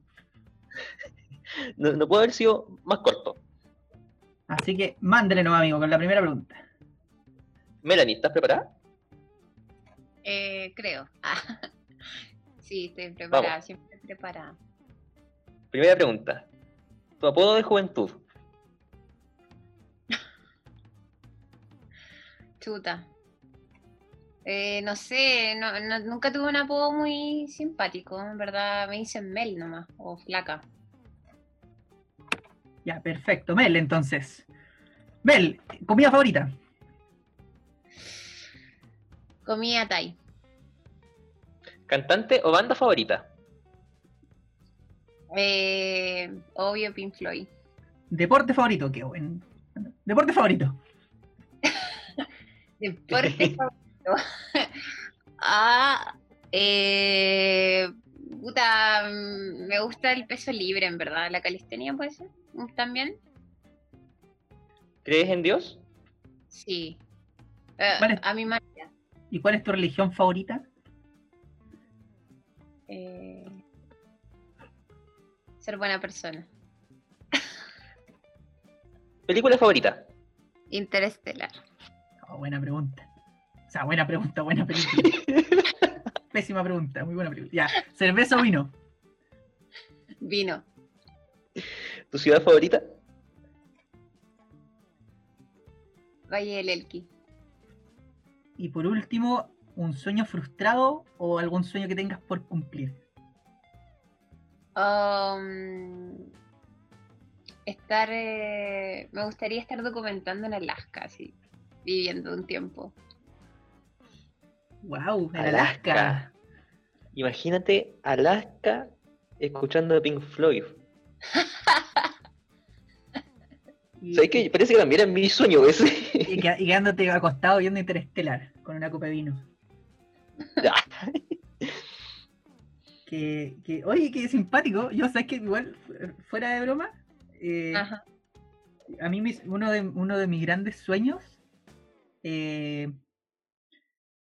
no, no puede haber sido más corto. Así que mándele no, amigo, con la primera pregunta. Melanie, ¿estás preparada? Eh, creo. sí, estoy preparada, siempre preparada. Primera pregunta. ¿Tu apodo de juventud? Chuta. Eh, no sé, nunca tuve un apodo muy simpático, en verdad me dicen Mel nomás, o flaca. Ya, perfecto. Mel, entonces. Mel, comida favorita. Comida Thai. ¿Cantante o banda favorita? Eh, obvio Pink Floyd. ¿Deporte favorito? Qué bueno. ¿Deporte favorito? Deporte favorito. ah, eh, puta, mm, me gusta el peso libre, en verdad. La calistenia puede ser también. ¿Crees en Dios? Sí. Eh, a mi manera. ¿Y cuál es tu religión favorita? Eh, ser buena persona. ¿Película favorita? Interestelar. Oh, buena pregunta. O sea, buena pregunta, buena película. Pésima pregunta, muy buena película. Ya, ¿cerveza o vino? Vino. ¿Tu ciudad favorita? Valle del Elqui. Y por último, ¿un sueño frustrado o algún sueño que tengas por cumplir? Um, estar. Eh, me gustaría estar documentando en Alaska, sí. Viviendo un tiempo. ¡Wow! En Alaska. Imagínate Alaska escuchando Pink Floyd. ¿Sabes qué? Parece que también era mi sueño ese. Y, quedándote acostado viendo Interestelar con una copa de vino. que, que, oye, qué simpático. Yo sabes que igual, fuera de broma, eh, a mí uno, de, uno de mis grandes sueños, eh,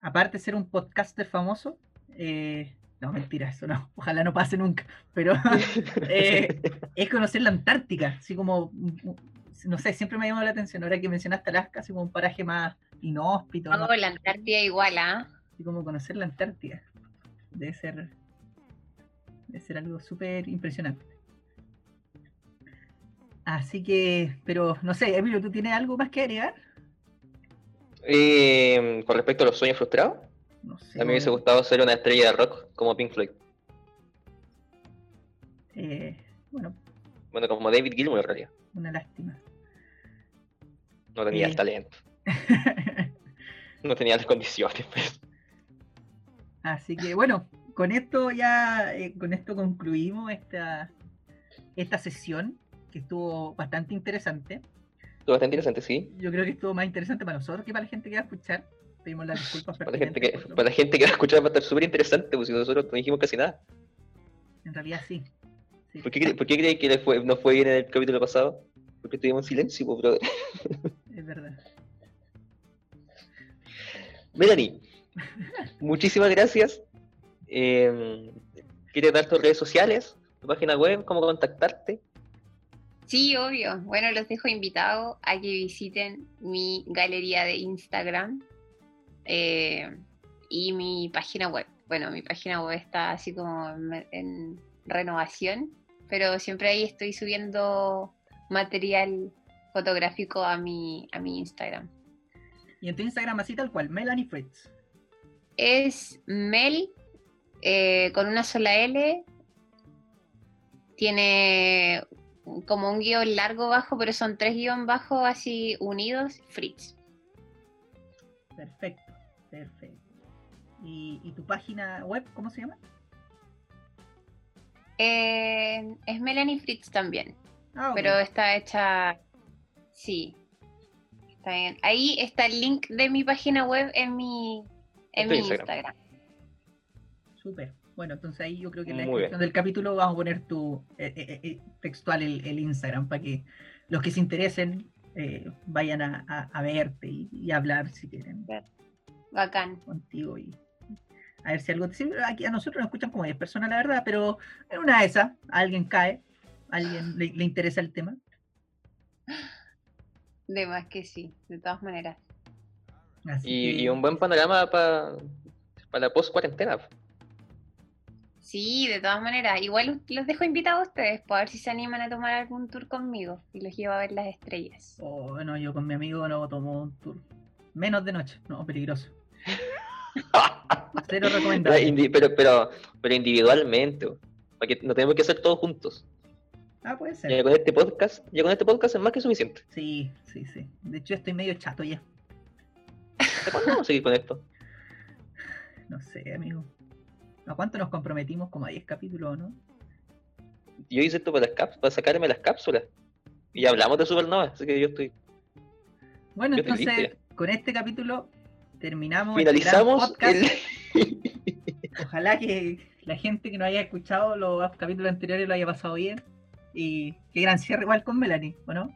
aparte de ser un podcaster famoso, eh, no, mentira, eso no, ojalá no pase nunca, pero es conocer la Antártica, así como no sé, siempre me ha llamado la atención, ahora que mencionaste Alaska, así como un paraje más inhóspito. No, la Antártida igual, ¿ah? Así como conocer la Antártida. Debe ser, debe ser algo súper impresionante. Así que, pero no sé, Emilio, ¿tú tienes algo más que agregar? Eh, con respecto a los sueños frustrados, no sé, a mí me hubiese gustado ser una estrella de rock como Pink Floyd. Eh, bueno. Bueno, como David Gilmour en realidad. Una lástima. No tenía el talento. no tenía las condiciones, pues. Así que bueno, con esto ya, eh, con esto concluimos esta, esta sesión, que estuvo bastante interesante. Estuvo bastante interesante, sí. Yo creo que estuvo más interesante para nosotros que para la gente que va a escuchar. Pedimos las disculpas para la gente que, para la gente que va a escuchar va a estar súper interesante, porque nosotros no dijimos casi nada. En realidad sí. ¿Por, qué, ¿Por qué creéis que fue, no fue bien en el capítulo pasado? Porque estuvimos en silencio, brother. Es verdad. Melanie, muchísimas gracias. Eh, ¿Quieres dar tus redes sociales, tu página web, cómo contactarte? Sí, obvio. Bueno, los dejo invitados a que visiten mi galería de Instagram eh, y mi página web. Bueno, mi página web está así como en renovación, pero siempre ahí estoy subiendo material fotográfico a mi, a mi Instagram. ¿Y en tu Instagram así tal cual? Melanie Fritz. Es Mel eh, con una sola L. Tiene como un guion largo bajo, pero son tres guiones bajos así unidos, Fritz. Perfecto, perfecto. ¿Y, tu página web, cómo se llama? Eh, es Melanie Fritz también. Ah, pero está hecha. Sí. Está bien. Ahí está el link de mi página web en mi, en mi Instagram. Súper. Bueno, entonces ahí yo creo que en la descripción del capítulo vamos a poner tu eh, eh, eh, textual el, Instagram para que los que se interesen vayan a, verte y, hablar si quieren. Bacán. Contigo y a ver si algo te sirve. Aquí a nosotros nos escuchan como 10 personas, la verdad, pero en una de esas alguien cae alguien le, interesa el tema? De más que sí, de todas maneras. Y, un buen panorama para la post-cuarentena. Sí, de todas maneras. Igual los dejo invitados a ustedes para ver si se animan a tomar algún tour conmigo y los llevo a ver las estrellas. Oh, bueno, yo con mi amigo no tomo un tour. Menos de noche, no, peligroso. Cero recomendable. Pero, pero, pero individualmente, porque no tenemos que hacer todos juntos. Ah, puede ser. Ya con este podcast, ya con este podcast es más que suficiente. Sí, sí, sí. De hecho, estoy medio chato ya. cuándo vamos a seguir con esto? No sé, amigo. ¿A cuánto nos comprometimos? Como a 10 capítulos, ¿no? Yo hice esto para, las para sacarme las cápsulas. Y hablamos de Supernova, así que yo estoy. Bueno, entonces, con este capítulo terminamos. Este Finalizamos el Ojalá que la gente que no haya escuchado los capítulos anteriores lo haya pasado bien. Y qué gran cierre igual con Melanie, ¿o no?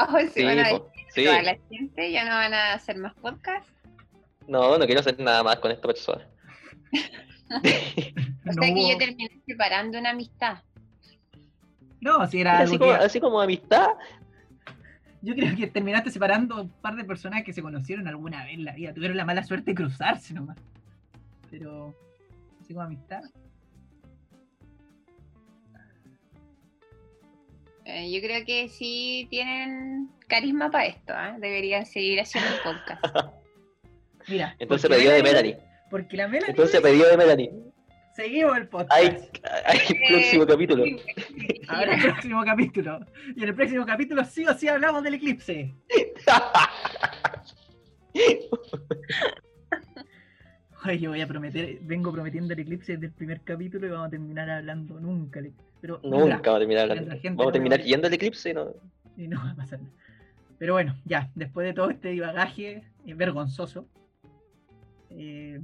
Oh, sí, bueno, sí. Toda la gente ya no van a hacer más podcast. No, no quiero hacer nada más con esta persona. o sea que yo terminé separando una amistad. No, si era así, como, así como amistad. Yo creo que terminaste separando un par de personas que se conocieron alguna vez en la vida. Tuvieron la mala suerte de cruzarse nomás. Pero, así como amistad. Eh, yo creo que sí tienen carisma para esto, ¿eh? deberían seguir haciendo el podcast. Mira. Entonces pedido de Melanie. Porque la Melanie. Entonces pedido de Melanie. Seguimos el podcast. Hay, hay próximo capítulo. Ahora el próximo capítulo. Y en el próximo capítulo sí o sí hablamos del eclipse. Ay, yo voy a prometer, vengo prometiendo el eclipse desde el primer capítulo y vamos a terminar hablando nunca. Pero nunca vamos a terminar hablando. Vamos a terminar yendo al eclipse y no. Y no va a pasar nada. Pero bueno, ya, después de todo este divagaje eh, vergonzoso, eh,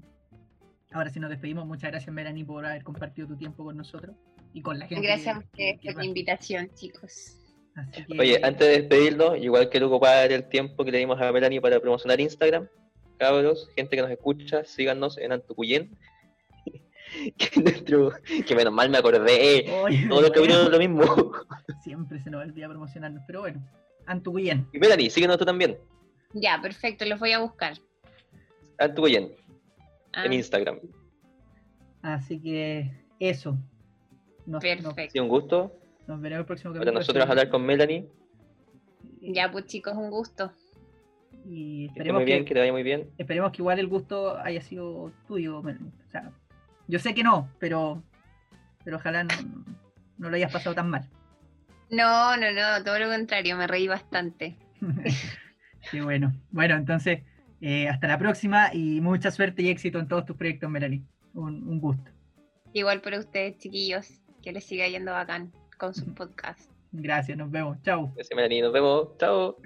ahora sí nos despedimos. Muchas gracias, Melanie, por haber compartido tu tiempo con nosotros y con la gente. Gracias por la invitación, chicos. Oye, antes de despedirnos, igual que luego para el tiempo que le dimos a Melanie para promocionar Instagram, cabros, gente que nos escucha, síganos en Antucuyén. que, menos mal me acordé. Todo lo que vino lo mismo. Siempre se nos olvida promocionarnos, pero bueno, Antucuyén. Y Melanie, síguenos tú también. Ya, perfecto, los voy a buscar. Antucuyén. Ah. En Instagram. Así que eso. perfecto. un gusto. Nos veremos el próximo capítulo. Para nosotros hablar con Melanie. Ya, pues chicos, un gusto. Y esperemos que, te vaya muy bien. Esperemos que igual el gusto haya sido tuyo. O sea, yo sé que no, pero, pero ojalá no, lo hayas pasado tan mal. No, no, no, todo lo contrario, me reí bastante. Qué bueno. Bueno, entonces, eh, hasta la próxima y mucha suerte y éxito en todos tus proyectos, Melanie. Un, un gusto. Igual para ustedes, chiquillos, que les siga yendo bacán con sus podcasts. Gracias, nos vemos. Chao. Gracias, Melanie, nos vemos. Chao.